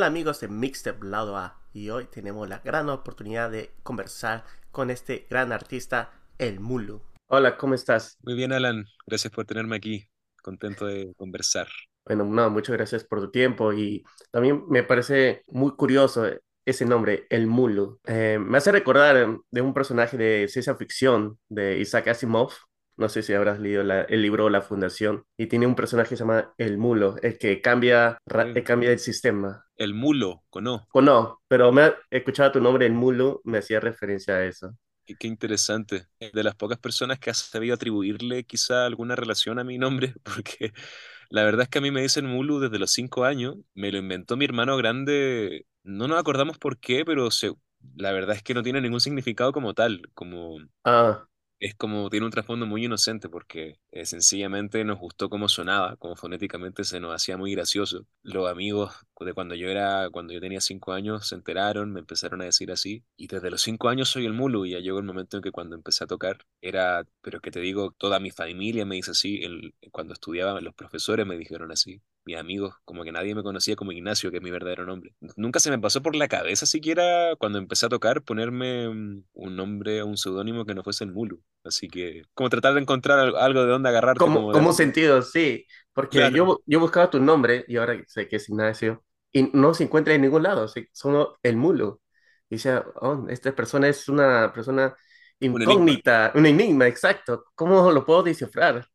Hola amigos de Mixtape Lado A y hoy tenemos la gran oportunidad de conversar con este gran artista, El Mulu. Hola, ¿cómo estás? Muy bien, Alan. Gracias por tenerme aquí. Contento de conversar. Bueno, no, muchas gracias por tu tiempo y también me parece muy curioso ese nombre, El Mulu. Eh, me hace recordar de un personaje de ciencia ficción de Isaac Asimov, no sé si habrás leído el libro La Fundación. Y tiene un personaje que se llama El Mulo, el que cambia, cambia el sistema. El Mulo, con O. Con O, pero me he escuchado tu nombre, El Mulo, me hacía referencia a eso. Qué, qué, interesante. De las pocas personas que has sabido atribuirle quizá alguna relación a mi nombre, porque la verdad es que a mí me dicen Mulu desde los cinco años. Me lo inventó mi hermano grande. No nos acordamos por qué, pero se, la verdad es que no tiene ningún significado como tal. Como, ah es como, tiene un trasfondo muy inocente porque eh, sencillamente nos gustó cómo sonaba, como fonéticamente se nos hacía muy gracioso. Los amigos de cuando yo era, cuando yo tenía cinco años se enteraron, me empezaron a decir así, y desde los cinco años soy el mulo, y ya llegó el momento en que cuando empecé a tocar era, pero que te digo, toda mi familia me dice así, cuando estudiaba los profesores me dijeron así, mis amigos, como que nadie me conocía como Ignacio, que es mi verdadero nombre. Nunca se me pasó por la cabeza siquiera cuando empecé a tocar ponerme mm, un nombre, un seudónimo que no fuese el Mulu. Así que, como tratar de encontrar algo de dónde agarrar. Como, como, sentido, sí. Porque yo, yo buscaba tu nombre y ahora sé que es Ignacio y no se encuentra en ningún lado, solo el Mulo. Y dice, oh, esta persona es una persona incógnita, un enigma, exacto. ¿Cómo lo puedo descifrar?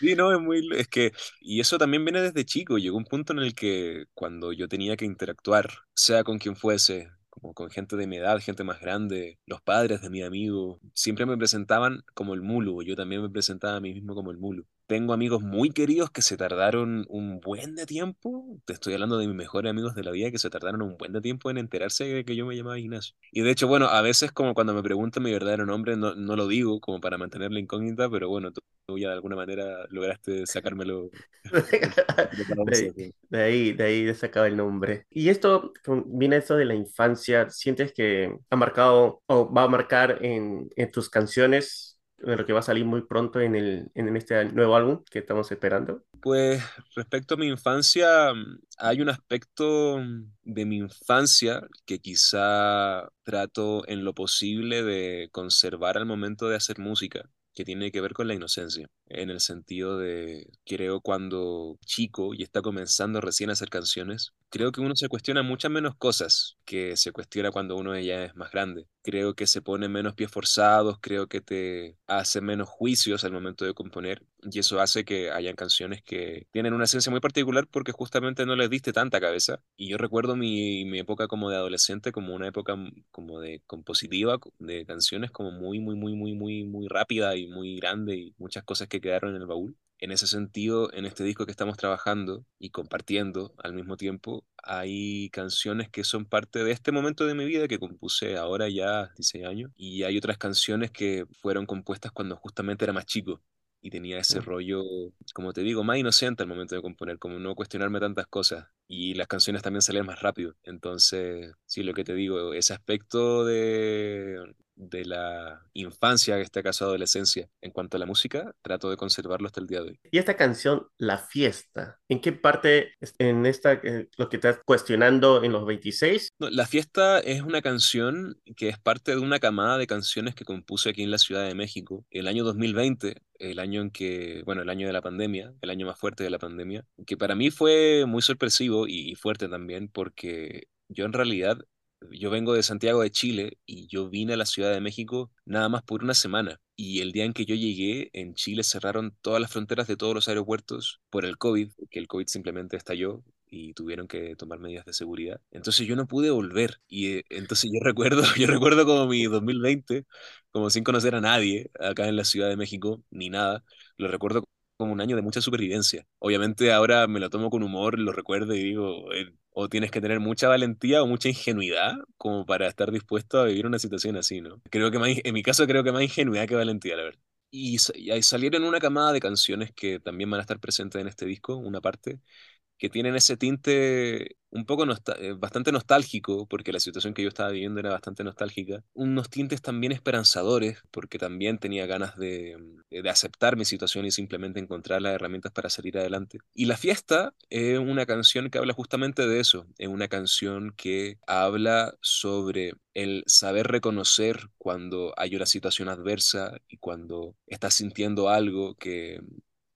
Sí, no, es muy, es que, y eso también viene desde chico, llegó un punto en el que cuando yo tenía que interactuar, sea con quien fuese, como con gente de mi edad, gente más grande, los padres de mi amigo, siempre me presentaban como el mulo, yo también me presentaba a mí mismo como el mulo. Tengo amigos muy queridos que se tardaron un buen de tiempo, te estoy hablando de mis mejores amigos de la vida que se tardaron un buen de tiempo en enterarse de que yo me llamaba Ignacio. Y de hecho, bueno, a veces como cuando me preguntan mi verdadero nombre, no, no lo digo como para mantener la incógnita, pero bueno, tú ya de alguna manera lograste sacármelo. de, ahí, de ahí sacaba el nombre. Y esto, viene esto de la infancia, ¿sientes que ha marcado o va a marcar en, en tus canciones de lo que va a salir muy pronto en, el, en este nuevo álbum que estamos esperando? Pues respecto a mi infancia, hay un aspecto de mi infancia que quizá trato en lo posible de conservar al momento de hacer música que tiene que ver con la inocencia, en el sentido de, creo, cuando chico y está comenzando recién a hacer canciones, creo que uno se cuestiona muchas menos cosas que se cuestiona cuando uno ya es más grande. Creo que se pone menos pies forzados, creo que te hace menos juicios al momento de componer y eso hace que hayan canciones que tienen una esencia muy particular porque justamente no les diste tanta cabeza. Y yo recuerdo mi, mi época como de adolescente como una época como de compositiva, de canciones como muy, muy, muy, muy, muy, muy rápida y muy grande y muchas cosas que quedaron en el baúl. En ese sentido, en este disco que estamos trabajando y compartiendo al mismo tiempo, hay canciones que son parte de este momento de mi vida que compuse ahora ya 16 años y hay otras canciones que fueron compuestas cuando justamente era más chico y tenía ese rollo, como te digo, más inocente al momento de componer, como no cuestionarme tantas cosas. Y las canciones también salían más rápido. Entonces, sí, lo que te digo, ese aspecto de de la infancia, en este caso adolescencia, en cuanto a la música, trato de conservarlo hasta el día de hoy. Y esta canción, La Fiesta, ¿en qué parte en esta, eh, lo que estás cuestionando en los 26? la Fiesta es una canción que es parte de una camada de canciones que compuse aquí en la Ciudad de México el año 2020, el año en que, bueno, el año de la pandemia, el año más fuerte de la pandemia, que para mí fue muy sorpresivo y fuerte también porque yo en realidad yo vengo de Santiago de Chile y yo vine a la Ciudad de México nada más por una semana. Y el día en que yo llegué, en Chile cerraron todas las fronteras de todos los aeropuertos por el COVID, que el COVID simplemente estalló y tuvieron que tomar medidas de seguridad. Entonces yo no pude volver. Y eh, entonces yo recuerdo, yo recuerdo como mi 2020, como sin conocer a nadie acá en la Ciudad de México, ni nada. Lo recuerdo como un año de mucha supervivencia. Obviamente ahora me lo tomo con humor, lo recuerdo y digo, o tienes que tener mucha valentía o mucha ingenuidad como para estar dispuesto a vivir una situación así, ¿no? Creo que más, en mi caso creo que más ingenuidad que valentía, la verdad. Y, y salieron una camada de canciones que también van a estar presentes en este disco, una parte, que tienen ese tinte un poco eh, bastante nostálgico, porque la situación que yo estaba viviendo era bastante nostálgica, unos tintes también esperanzadores, porque también tenía ganas de, eh, de aceptar mi situación y simplemente encontrar las herramientas para salir adelante. Y La Fiesta es una canción que habla justamente de eso, es una canción que habla sobre el saber reconocer cuando hay una situación adversa y cuando estás sintiendo algo que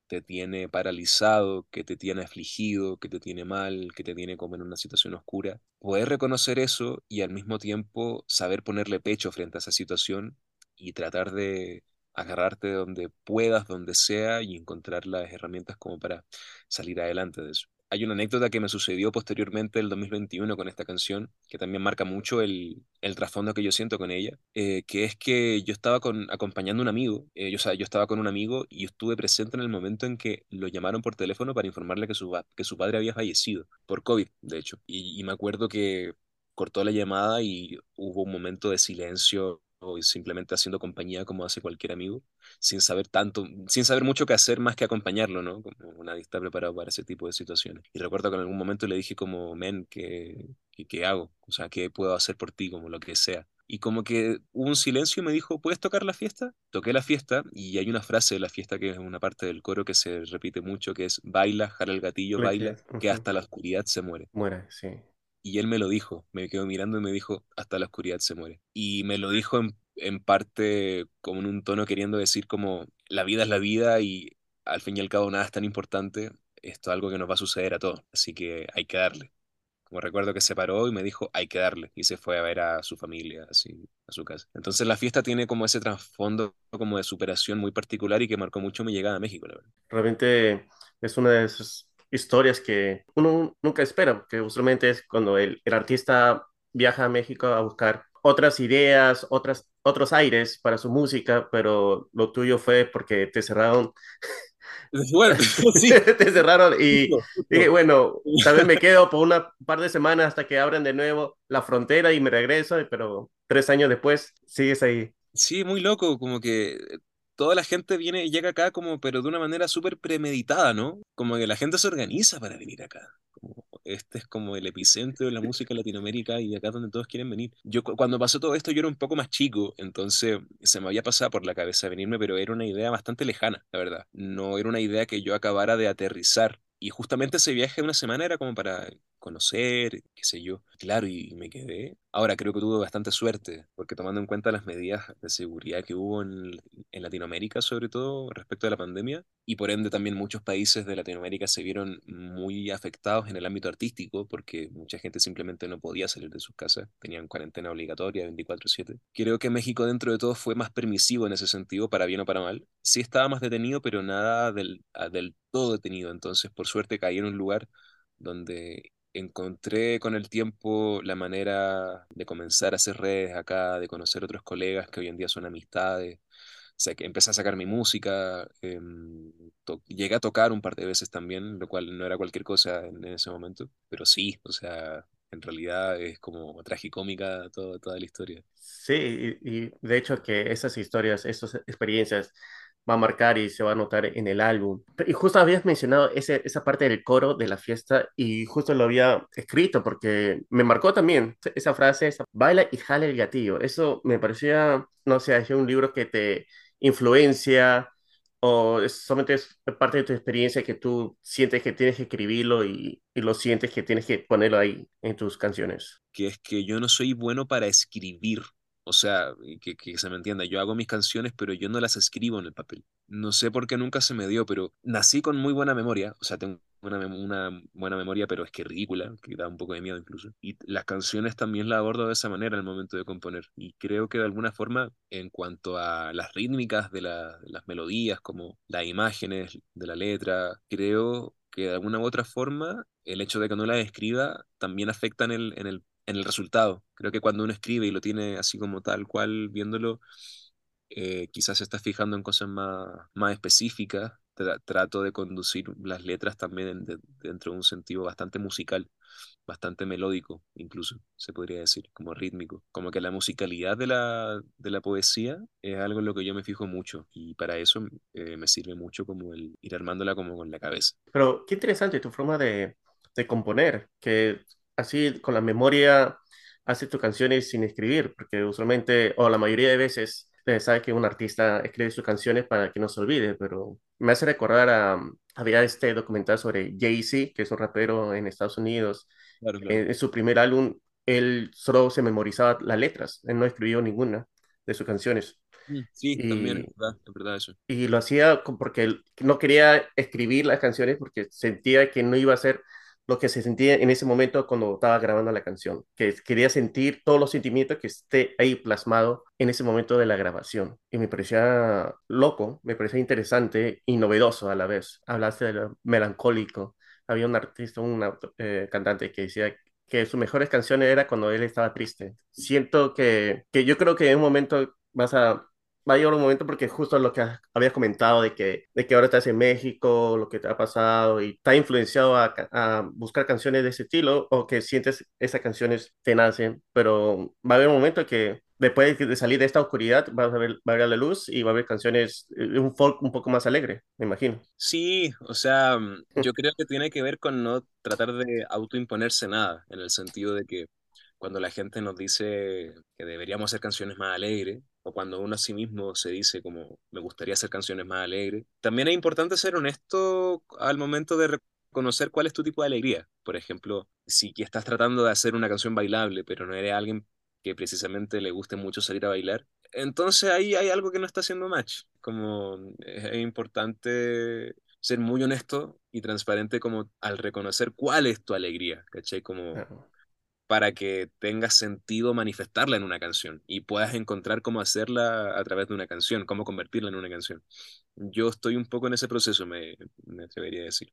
te tiene paralizado, que te tiene afligido, que te tiene mal, que te tiene como en una situación oscura. Poder reconocer eso y al mismo tiempo saber ponerle pecho frente a esa situación y tratar de agarrarte donde puedas, donde sea y encontrar las herramientas como para salir adelante de eso hay una anécdota que me sucedió posteriormente el 2021 con esta canción, que también marca mucho el, trasfondo que yo siento con ella, eh, que es que yo estaba con, acompañando a un amigo, eh, yo, o sea, yo estaba con un amigo y estuve presente en el momento en que lo llamaron por teléfono para informarle que su, padre había fallecido, por COVID, de hecho. Y me acuerdo que cortó la llamada y hubo un momento de silencio o simplemente haciendo compañía como hace cualquier amigo, sin saber tanto, sin saber mucho qué hacer más que acompañarlo, ¿no? Como nadie está preparado para ese tipo de situaciones. Y recuerdo que en algún momento le dije como, men, ¿qué, qué, hago? O sea, ¿qué puedo hacer por ti? Como lo que sea. Y como que hubo un silencio y me dijo, ¿puedes tocar la fiesta? Toqué la fiesta y hay una frase de la fiesta que es una parte del coro que se repite mucho, que es, baila, jala el gatillo, baila, que hasta la oscuridad se muere. Muere, sí. Y él me lo dijo, me quedó mirando y me dijo, hasta la oscuridad se muere. Y me lo dijo en, en parte como en un tono queriendo decir como, la vida es la vida y al fin y al cabo nada es tan importante, esto es algo que nos va a suceder a todos, así que hay que darle. Como recuerdo que se paró y me dijo, hay que darle, y se fue a ver a su familia, así, a su casa. Entonces la fiesta tiene como ese trasfondo como de superación muy particular y que marcó mucho mi llegada a México. Realmente es una de esas historias que uno nunca espera, que usualmente es cuando el, el artista viaja a México a buscar otras ideas, otras, otros aires para su música, pero lo tuyo fue porque te cerraron. Bueno, sí. te cerraron y dije, bueno, tal vez me quedo por una par de semanas hasta que abran de nuevo la frontera y me regreso, pero tres años después sigues ahí. Sí, muy loco, como que toda la gente viene y llega acá como, pero de una manera súper premeditada, ¿no? Como que la gente se organiza para venir acá. Como, este es como el epicentro de la música Latinoamérica y acá es donde todos quieren venir. Yo cuando pasó todo esto yo era un poco más chico, entonces se me había pasado por la cabeza venirme, pero era una idea bastante lejana, la verdad. No era una idea que yo acabara de aterrizar. Y justamente ese viaje de una semana era como para conocer, qué sé yo. Claro, y, me quedé. Ahora creo que tuve bastante suerte, porque tomando en cuenta las medidas de seguridad que hubo en, en, Latinoamérica, sobre todo respecto a la pandemia, y por ende también muchos países de Latinoamérica se vieron muy afectados en el ámbito artístico, porque mucha gente simplemente no podía salir de sus casas, tenían cuarentena obligatoria 24/7. Creo que México dentro de todo fue más permisivo en ese sentido, para bien o para mal. Sí estaba más detenido, pero nada del, del todo detenido, entonces por suerte caí en un lugar donde encontré con el tiempo la manera de comenzar a hacer redes acá, de conocer otros colegas que hoy en día son amistades. O sea, que empecé a sacar mi música, em, llegué a tocar un par de veces también, lo cual no era cualquier cosa en, ese momento, pero sí, o sea, en realidad es como tragicómica todo, toda la historia. Sí, y de hecho que esas historias, esas experiencias va a marcar y se va a notar en el álbum. Y justo habías mencionado ese, esa parte del coro de la fiesta y justo lo había escrito porque me marcó también esa frase, esa, baila y jale el gatillo. Eso me parecía, no sé, es un libro que te influencia o solamente es parte de tu experiencia que tú sientes que tienes que escribirlo y, y lo sientes que tienes que ponerlo ahí en tus canciones. Que es que yo no soy bueno para escribir o sea, que, se me entienda, yo hago mis canciones, pero yo no las escribo en el papel. No sé por qué nunca se me dio, pero nací con muy buena memoria. O sea, tengo una, buena memoria, pero es que ridícula, que da un poco de miedo incluso. Y las canciones también las abordo de esa manera al momento de componer. Y creo que de alguna forma, en cuanto a las rítmicas de las melodías, como las imágenes de la letra, creo que de alguna u otra forma el hecho de que no las escriba también afecta en el, en el en el resultado. Creo que cuando uno escribe y lo tiene así como tal cual viéndolo, eh, quizás se está fijando en cosas más, más específicas. trato de conducir las letras también dentro de un sentido bastante musical, bastante melódico, incluso, se podría decir, como rítmico. Como que la musicalidad de la, de la poesía es algo en lo que yo me fijo mucho y para eso eh, me sirve mucho como el ir armándola como con la cabeza. Pero qué interesante tu forma de de componer, que así con la memoria hace tus canciones sin escribir, porque usualmente, o la mayoría de veces, eh, sabe que un artista escribe sus canciones para que no se olvide, pero me hace recordar a, había este documental sobre Jay-Z, que es un rapero en Estados Unidos, Claro, claro. en, en su primer álbum, él solo se memorizaba las letras, él no escribió ninguna de sus canciones. Mm, Sí, también es verdad, es verdad eso. y lo hacía porque no quería escribir las canciones porque sentía que no iba a ser lo que se sentía en ese momento cuando estaba grabando la canción, que quería sentir todos los sentimientos que esté ahí plasmado en ese momento de la grabación. Y me parecía loco, me parecía interesante y novedoso a la vez. Hablaste de lo melancólico. Había un artista, un eh, cantante que decía que sus mejores canciones era cuando él estaba triste. Siento que, que yo creo que en un momento vas a va a llegar un momento porque justo lo que ha- habías comentado de que, de que ahora estás en México, lo que te ha pasado y te ha influenciado a, a buscar canciones de ese estilo o que sientes esas canciones te nacen, pero va a haber un momento que después de salir de esta oscuridad vas a ver, va a ver la luz y va a haber canciones, eh, un folk un poco más alegre, me imagino. Sí, o sea, mm, yo creo que tiene que ver con no tratar de autoimponerse nada, en el sentido de que cuando la gente nos dice que deberíamos hacer canciones más alegres, o cuando uno a sí mismo se dice como me gustaría hacer canciones más alegres, también es importante ser honesto al momento de reconocer cuál es tu tipo de alegría. Por ejemplo, si estás tratando de hacer una canción bailable, pero no eres alguien que precisamente le guste mucho salir a bailar, entonces ahí hay algo que no está haciendo match. Como es es importante ser muy honesto y transparente como al reconocer cuál es tu alegría, ¿cachai? Como. Para que tenga sentido manifestarla en una canción y puedas encontrar cómo hacerla a través de una canción, cómo convertirla en una canción. Yo estoy un poco en ese proceso, me, me atrevería a decir.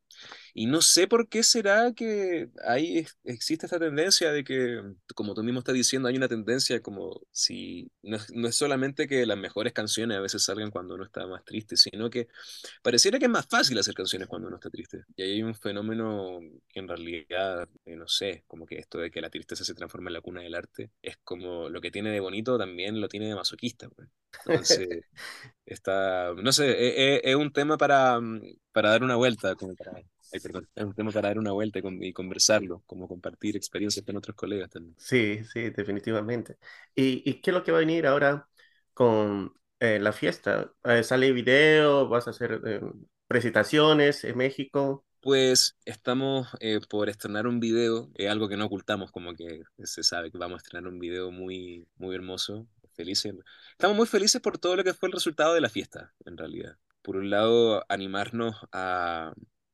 Y no sé por qué será que ahí ex- existe esta tendencia de que, como tú mismo estás diciendo, hay una tendencia como si no es, no es solamente que las mejores canciones a veces salgan cuando uno está más triste, sino que Pareciera que es más fácil hacer canciones cuando uno está triste. Y ahí hay un fenómeno que en realidad, eh, no sé, como que esto de que la tristeza se transforma en la cuna del arte, es como lo que tiene de bonito también lo tiene de masoquista. pues. Entonces, está, no sé, es, un tema para, mm, para dar una vuelta, como para, ay, perdón, es un tema para dar una vuelta y, con- y conversarlo, como compartir experiencias con otros colegas también. Sí, sí, definitivamente. ¿Y, y qué es lo que va a venir ahora con eh, la fiesta? Eh, ¿sale video? ¿Vas a hacer eh, presentaciones en México? Pues estamos eh, por estrenar un video, eh, algo que no ocultamos, como que se sabe que vamos a estrenar un video muy, muy hermoso, felices. Estamos muy felices por todo lo que fue el resultado de la fiesta, en realidad. Por un lado, animarnos a,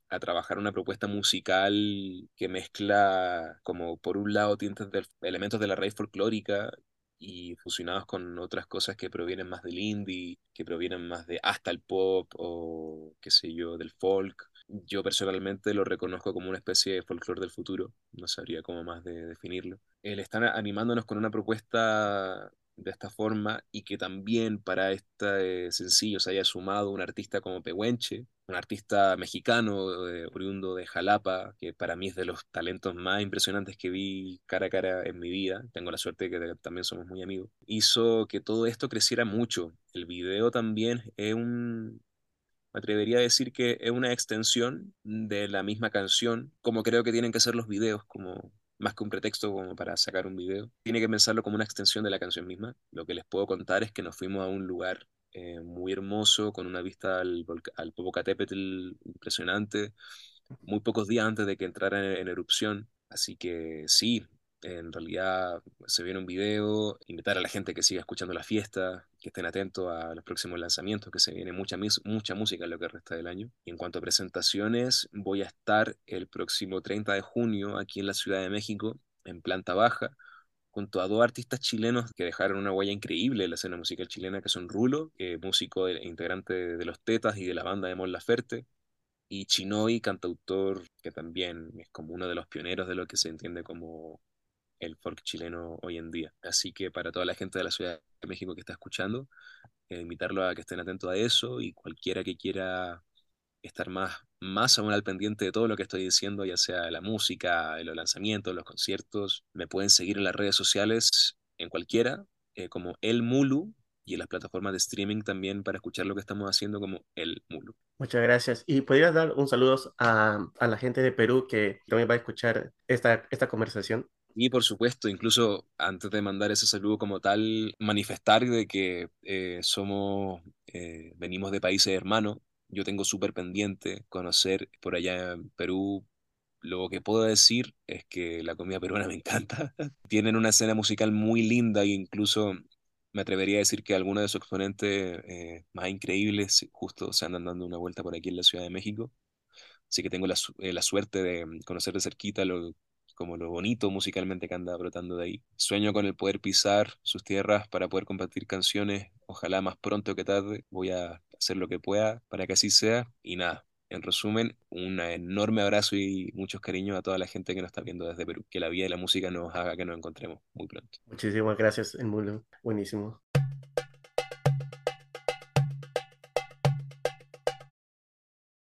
a trabajar una propuesta musical que mezcla, como por un lado, tintes de elementos de la raíz folclórica y fusionados con otras cosas que provienen más del indie, que provienen más de hasta el pop o qué sé yo, del folk yo personalmente lo reconozco como una especie de folclore del futuro, no sabría cómo más de definirlo. El estar animándonos con una propuesta de esta forma y que también para este sencillo se haya sumado un artista como Pehuenche, un artista mexicano eh, oriundo de Jalapa, que para mí es de los talentos más impresionantes que vi cara a cara en mi vida, tengo la suerte de que también somos muy amigos, hizo que todo esto creciera mucho. El video también es un, me atrevería a decir que es una extensión de la misma canción, como creo que tienen que ser los videos, como más que un pretexto como para sacar un video. Tiene que pensarlo como una extensión de la canción misma. Lo que les puedo contar es que nos fuimos a un lugar eh, muy hermoso, con una vista al, al Popocatépetl impresionante, muy pocos días antes de que entrara en, en erupción. Así que sí, en realidad se viene un video, invitar a la gente que siga escuchando la fiesta, que estén atentos a los próximos lanzamientos, que se viene mucha, mucha música en lo que resta del año. Y en cuanto a presentaciones, voy a estar el próximo 30 de junio aquí en la Ciudad de México, en planta baja, junto a dos artistas chilenos que dejaron una huella increíble en la escena musical chilena, que son Rulo, músico e integrante de Los Tetas y de la banda de Mon Laferte, y Chinoy, cantautor, que también es como uno de los pioneros de lo que se entiende como el folk chileno hoy en día. Así que para toda la gente de la Ciudad de México que está escuchando, eh, invitarlo a que estén atentos a eso y cualquiera que quiera estar más, más aún al pendiente de todo lo que estoy diciendo, ya sea la música, los lanzamientos, los conciertos, me pueden seguir en las redes sociales, en cualquiera, eh, como El Mulu, y en las plataformas de streaming también para escuchar lo que estamos haciendo como El Mulo. Muchas gracias. ¿Y podrías dar un saludo a, a la gente de Perú que también va a escuchar esta, esta conversación? Y por supuesto, incluso antes de mandar ese saludo como tal, manifestar de que eh, somos, eh, venimos de países hermanos. Yo tengo súper pendiente conocer por allá en Perú. Lo que puedo decir es que la comida peruana me encanta. Tienen una escena musical muy linda e incluso me atrevería a decir que algunos de sus exponentes eh, más increíbles justo se andan dando una vuelta por aquí en la Ciudad de México. Así que tengo la, la suerte de conocer de cerquita lo como lo bonito musicalmente que anda brotando de ahí. Sueño con el poder pisar sus tierras para poder compartir canciones, ojalá más pronto que tarde. Voy a hacer lo que pueda para que así sea. Y nada, en resumen, un enorme abrazo y muchos cariños a toda la gente que nos está viendo desde Perú. Que la vida y la música nos haga que nos encontremos muy pronto. Muchísimas gracias, Mulo. Buenísimo.